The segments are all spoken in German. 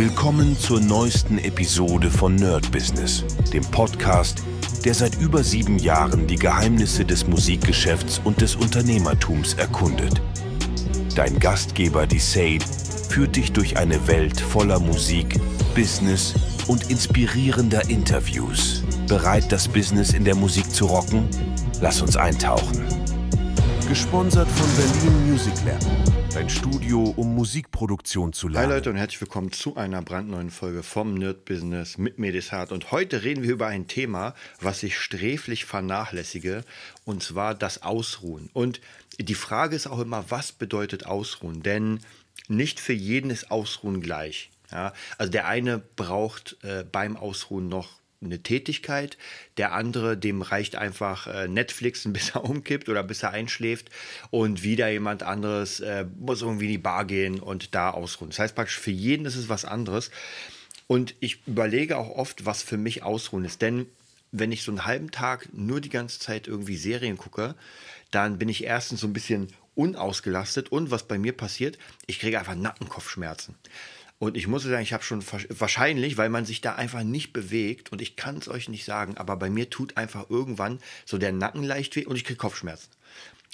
Willkommen zur neuesten Episode von Nerd Business, dem Podcast, der seit über sieben Jahren die Geheimnisse des Musikgeschäfts und des Unternehmertums erkundet. Dein Gastgeber, die Sade, führt dich durch eine Welt voller Musik, Business und inspirierender Interviews. Bereit, das Business in der Musik zu rocken? Lass uns eintauchen. Gesponsert von Berlin Music Lab, dein Studio, um Musikproduktion zu lernen. Hi Leute und herzlich willkommen zu einer brandneuen Folge vom Nerd Business mit Medisat. Und heute reden wir über ein Thema, was ich sträflich vernachlässige, und zwar das Ausruhen. Und die Frage ist auch immer, was bedeutet Ausruhen? Denn nicht für jeden ist Ausruhen gleich. Ja, also der eine braucht äh, beim Ausruhen noch eine Tätigkeit, der andere, dem reicht einfach äh, Netflixen, bis er umkippt oder bis er einschläft und wieder jemand anderes äh, muss irgendwie in die Bar gehen und da ausruhen. Das heißt praktisch, für jeden ist es was anderes und ich überlege auch oft, was für mich Ausruhen ist, denn wenn ich so einen halben Tag nur die ganze Zeit irgendwie Serien gucke, dann bin ich erstens so ein bisschen unausgelastet und was bei mir passiert, ich kriege einfach Nackenkopfschmerzen. Und ich muss sagen, ich habe schon wahrscheinlich, weil man sich da einfach nicht bewegt und ich kann es euch nicht sagen, aber bei mir tut einfach irgendwann so der Nacken leicht weh und ich kriege Kopfschmerzen.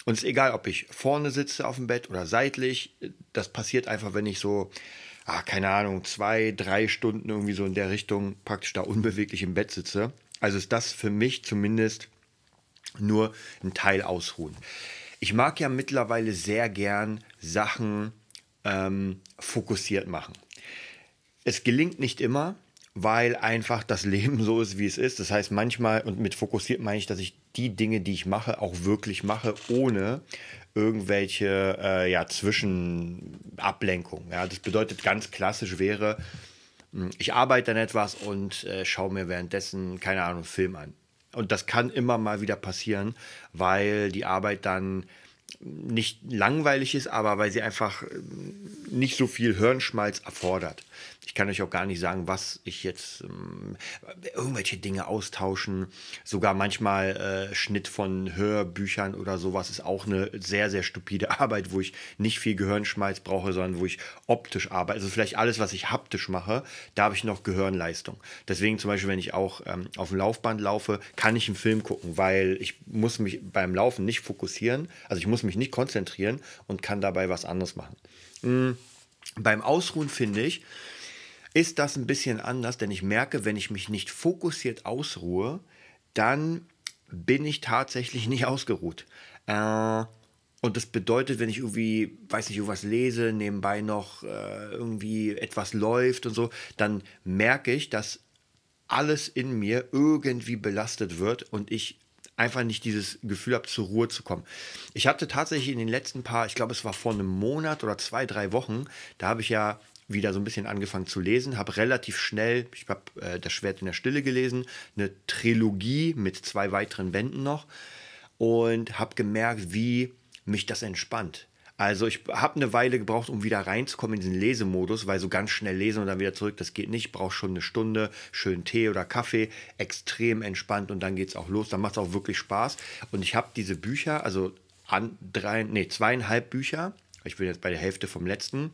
Und es ist egal, ob ich vorne sitze auf dem Bett oder seitlich, das passiert einfach, wenn ich so, ah, keine Ahnung, zwei, drei Stunden irgendwie so in der Richtung praktisch da unbeweglich im Bett sitze. Also ist das für mich zumindest nur ein Teil ausruhen. Ich mag ja mittlerweile sehr gern Sachen ähm, fokussiert machen. Es gelingt nicht immer, weil einfach das Leben so ist, wie es ist. Das heißt, manchmal, und mit fokussiert meine ich, dass ich die Dinge, die ich mache, auch wirklich mache, ohne irgendwelche äh, ja, Zwischenablenkungen. Ja, das bedeutet ganz klassisch wäre, hm, ich arbeite an etwas und äh, schaue mir währenddessen, keine Ahnung, Film an. Und das kann immer mal wieder passieren, weil die Arbeit dann nicht langweilig ist, aber weil sie einfach äh, nicht so viel Hirnschmalz erfordert. Ich kann euch auch gar nicht sagen, was ich jetzt ähm, irgendwelche Dinge austauschen. Sogar manchmal äh, Schnitt von Hörbüchern oder sowas ist auch eine sehr, sehr stupide Arbeit, wo ich nicht viel Gehirnschmalz brauche, sondern wo ich optisch arbeite. Also vielleicht alles, was ich haptisch mache, da habe ich noch Gehirnleistung. Deswegen zum Beispiel, wenn ich auch ähm, auf dem Laufband laufe, kann ich einen Film gucken, weil ich muss mich beim Laufen nicht fokussieren. Also ich muss mich nicht konzentrieren und kann dabei was anderes machen. Beim Ausruhen finde ich, ist das ein bisschen anders, denn ich merke, wenn ich mich nicht fokussiert ausruhe, dann bin ich tatsächlich nicht ausgeruht. Äh, und das bedeutet, wenn ich irgendwie, weiß nicht, irgendwas lese, nebenbei noch äh, irgendwie etwas läuft und so, dann merke ich, dass alles in mir irgendwie belastet wird und ich einfach nicht dieses Gefühl habe, zur Ruhe zu kommen. Ich hatte tatsächlich in den letzten paar, ich glaube, es war vor einem Monat oder zwei, drei Wochen, da habe ich ja wieder so ein bisschen angefangen zu lesen, habe relativ schnell, ich habe äh, Das Schwert in der Stille gelesen, eine Trilogie mit zwei weiteren Bänden noch und habe gemerkt, wie mich das entspannt. Also ich habe eine Weile gebraucht, um wieder reinzukommen in diesen Lesemodus, weil so ganz schnell lesen und dann wieder zurück, das geht nicht. Ich brauche schon eine Stunde, schön Tee oder Kaffee, extrem entspannt und dann geht es auch los. Dann macht es auch wirklich Spaß. Und ich habe diese Bücher, also an drei, nee, zweieinhalb Bücher, ich bin jetzt bei der Hälfte vom letzten,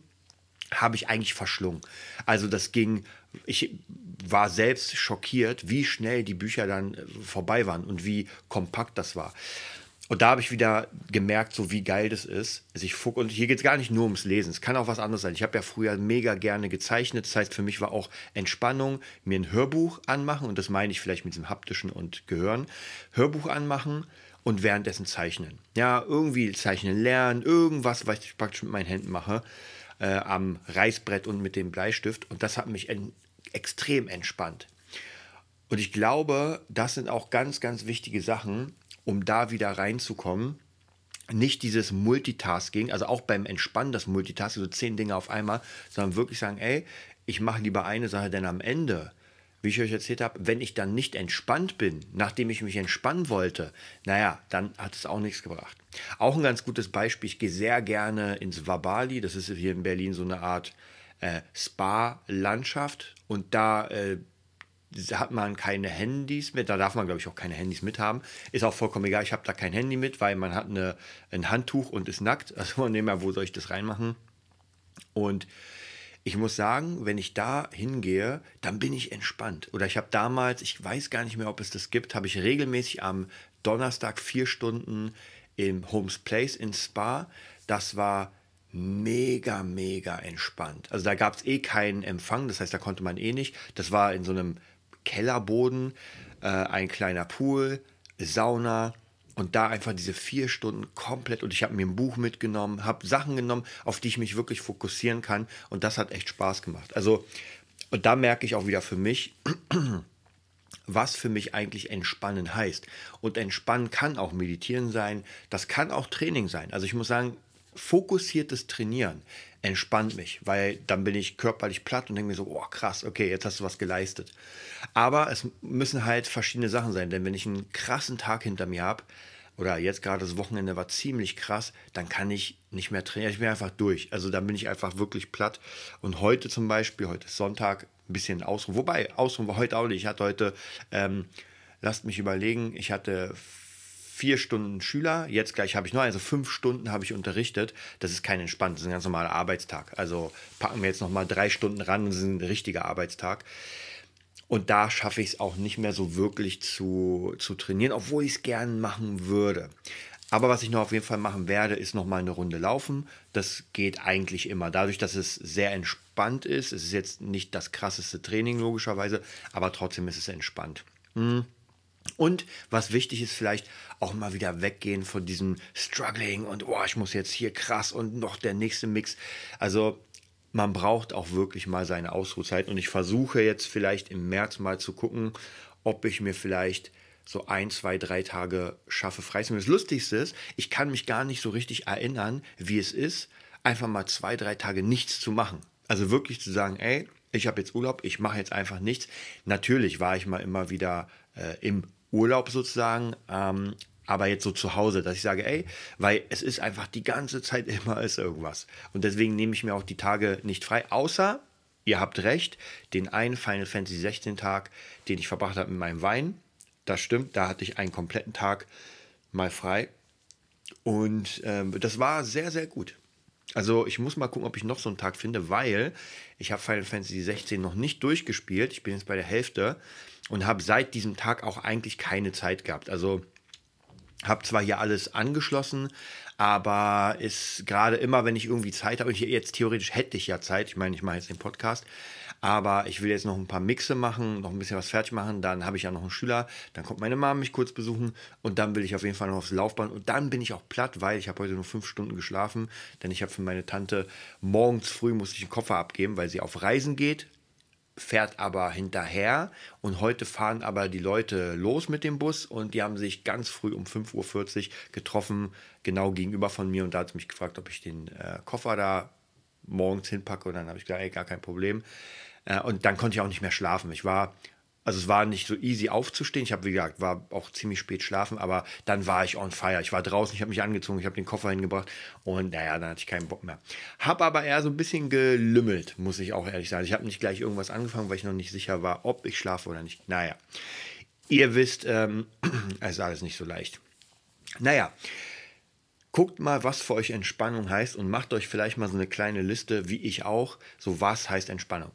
habe ich eigentlich verschlungen. Also das ging, ich war selbst schockiert, wie schnell die Bücher dann äh, vorbei waren und wie kompakt das war. Und da habe ich wieder gemerkt, so wie geil das ist. Sich und hier geht es gar nicht nur ums Lesen. Es kann auch was anderes sein. Ich habe ja früher mega gerne gezeichnet. Das heißt, für mich war auch Entspannung, mir ein Hörbuch anmachen. Und das meine ich vielleicht mit diesem haptischen und Gehören. Hörbuch anmachen und währenddessen zeichnen. Ja, irgendwie zeichnen lernen, irgendwas, was ich praktisch mit meinen Händen mache äh, am Reißbrett und mit dem Bleistift. Und das hat mich en extrem entspannt. Und ich glaube, das sind auch ganz, ganz wichtige Sachen, um da wieder reinzukommen. Nicht dieses Multitasking, also auch beim Entspannen das Multitasking, so zehn Dinge auf einmal, sondern wirklich sagen, ey, ich mache lieber eine Sache, denn am Ende wie ich euch erzählt habe, wenn ich dann nicht entspannt bin, nachdem ich mich entspannen wollte, naja, dann hat es auch nichts gebracht. Auch ein ganz gutes Beispiel, ich gehe sehr gerne ins Wabali, das ist hier in Berlin so eine Art äh, Spa-Landschaft und da äh, hat man keine Handys mit, da darf man glaube ich auch keine Handys mit haben, ist auch vollkommen egal, ich habe da kein Handy mit, weil man hat eine, ein Handtuch und ist nackt, also man nehmen ja, wo soll ich das reinmachen und ich muss sagen, wenn ich da hingehe, dann bin ich entspannt. Oder ich habe damals, ich weiß gar nicht mehr, ob es das gibt, habe ich regelmäßig am Donnerstag vier Stunden im Holmes Place in Spa. Das war mega, mega entspannt. Also da gab es eh keinen Empfang, das heißt, da konnte man eh nicht. Das war in so einem Kellerboden, äh, ein kleiner Pool, Sauna und da einfach diese vier Stunden komplett und ich habe mir ein Buch mitgenommen, habe Sachen genommen, auf die ich mich wirklich fokussieren kann und das hat echt Spaß gemacht. Also und da merke ich auch wieder für mich, was für mich eigentlich entspannen heißt. Und entspannen kann auch meditieren sein, das kann auch Training sein. Also ich muss sagen, fokussiertes Trainieren entspannt mich, weil dann bin ich körperlich platt und denke mir so, oh krass, okay, jetzt hast du was geleistet. Aber es müssen halt verschiedene Sachen sein, denn wenn ich einen krassen Tag hinter mir habe, oder jetzt gerade das Wochenende war ziemlich krass, dann kann ich nicht mehr trainieren. Ich bin einfach durch. Also dann bin ich einfach wirklich platt. Und heute zum Beispiel, heute ist Sonntag, ein bisschen Ausruhen. Wobei, Ausruhen war heute auch nicht. Ich hatte heute, ähm, lasst mich überlegen, ich hatte vier Stunden Schüler, jetzt gleich habe ich noch, also fünf Stunden habe ich unterrichtet. Das ist kein entspannt, das ist ein ganz normaler Arbeitstag. Also packen wir jetzt noch mal drei Stunden ran, das ist ein richtiger Arbeitstag. Und da schaffe ich es auch nicht mehr so wirklich zu, zu trainieren, obwohl ich es gern machen würde. Aber was ich noch auf jeden Fall machen werde, ist noch mal eine Runde laufen. Das geht eigentlich immer. Dadurch, dass es sehr entspannt ist. Es ist jetzt nicht das krasseste Training logischerweise, aber trotzdem ist es entspannt. Hm. Und was wichtig ist, vielleicht auch mal wieder weggehen von diesem Struggling und oh, ich muss jetzt hier krass und noch der nächste Mix. Also man braucht auch wirklich mal seine Ausruhzeit und ich versuche jetzt vielleicht im März mal zu gucken, ob ich mir vielleicht so ein, zwei, drei Tage schaffe frei Das Lustigste ist, ich kann mich gar nicht so richtig erinnern, wie es ist, einfach mal zwei, drei Tage nichts zu machen. Also wirklich zu sagen, ey, ich habe jetzt Urlaub, ich mache jetzt einfach nichts. Natürlich war ich mal immer wieder äh, im Urlaub sozusagen, ähm, aber jetzt so zu Hause, dass ich sage, ey, weil es ist einfach die ganze Zeit immer ist irgendwas. Und deswegen nehme ich mir auch die Tage nicht frei, außer, ihr habt recht, den einen Final Fantasy 16 Tag, den ich verbracht habe mit meinem Wein, das stimmt, da hatte ich einen kompletten Tag mal frei. Und ähm, das war sehr, sehr gut. Also ich muss mal gucken, ob ich noch so einen Tag finde, weil ich habe Final Fantasy 16 noch nicht durchgespielt. Ich bin jetzt bei der Hälfte und habe seit diesem Tag auch eigentlich keine Zeit gehabt. Also habe zwar hier alles angeschlossen, aber ist gerade immer, wenn ich irgendwie Zeit habe, jetzt theoretisch hätte ich ja Zeit, ich meine, ich mache jetzt den Podcast, aber ich will jetzt noch ein paar Mixe machen, noch ein bisschen was fertig machen, dann habe ich ja noch einen Schüler, dann kommt meine Mama mich kurz besuchen und dann will ich auf jeden Fall noch aufs Laufband. Und dann bin ich auch platt, weil ich habe heute nur fünf Stunden geschlafen, denn ich habe für meine Tante morgens früh muss ich den Koffer abgeben, weil sie auf Reisen geht, fährt aber hinterher. Und heute fahren aber die Leute los mit dem Bus und die haben sich ganz früh um 5.40 Uhr getroffen, genau gegenüber von mir. Und da hat sie mich gefragt, ob ich den äh, Koffer da morgens hinpacke. Und dann habe ich gesagt, ey, gar kein Problem. Äh, und dann konnte ich auch nicht mehr schlafen. Ich war also es war nicht so easy aufzustehen. Ich habe, wie gesagt, war auch ziemlich spät schlafen, aber dann war ich on fire. Ich war draußen, ich habe mich angezogen, ich habe den Koffer hingebracht und naja, dann hatte ich keinen Bock mehr. Habe aber eher so ein bisschen gelümmelt, muss ich auch ehrlich sagen. Ich habe nicht gleich irgendwas angefangen, weil ich noch nicht sicher war, ob ich schlafe oder nicht. Naja, ihr wisst, ähm, es ist alles nicht so leicht. Naja, Guckt mal, was für euch Entspannung heißt und macht euch vielleicht mal so eine kleine Liste, wie ich auch. So, was heißt Entspannung?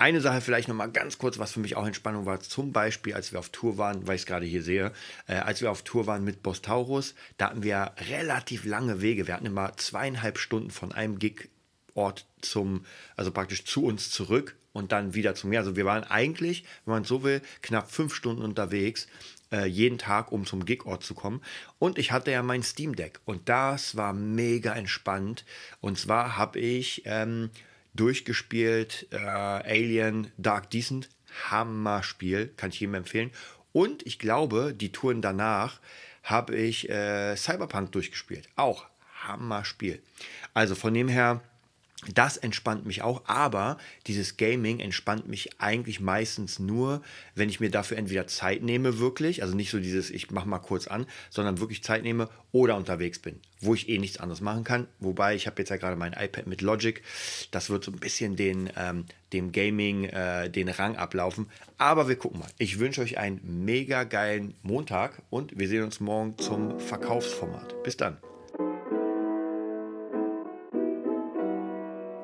Eine Sache vielleicht noch mal ganz kurz, was für mich auch Entspannung war, zum Beispiel, als wir auf Tour waren, weil ich es gerade hier sehe, äh, als wir auf Tour waren mit Bostaurus, da hatten wir relativ lange Wege. Wir hatten immer zweieinhalb Stunden von einem Gig-Ort zum, also praktisch zu uns zurück und dann wieder zu mir. Also wir waren eigentlich, wenn man so will, knapp fünf Stunden unterwegs, äh, jeden Tag, um zum Gig-Ort zu kommen. Und ich hatte ja mein Steam Deck und das war mega entspannt. Und zwar habe ich ähm, durchgespielt. Äh, Alien Dark Decent, Hammer-Spiel, kann ich jedem empfehlen. Und ich glaube, die Touren danach habe ich äh, Cyberpunk durchgespielt. Auch Hammer-Spiel. Also von dem her das entspannt mich auch, aber dieses Gaming entspannt mich eigentlich meistens nur, wenn ich mir dafür entweder Zeit nehme, wirklich, also nicht so dieses, ich mache mal kurz an, sondern wirklich Zeit nehme oder unterwegs bin, wo ich eh nichts anderes machen kann. Wobei ich habe jetzt ja gerade mein iPad mit Logic, das wird so ein bisschen den, ähm, dem Gaming äh, den Rang ablaufen. Aber wir gucken mal. Ich wünsche euch einen mega geilen Montag und wir sehen uns morgen zum Verkaufsformat. Bis dann.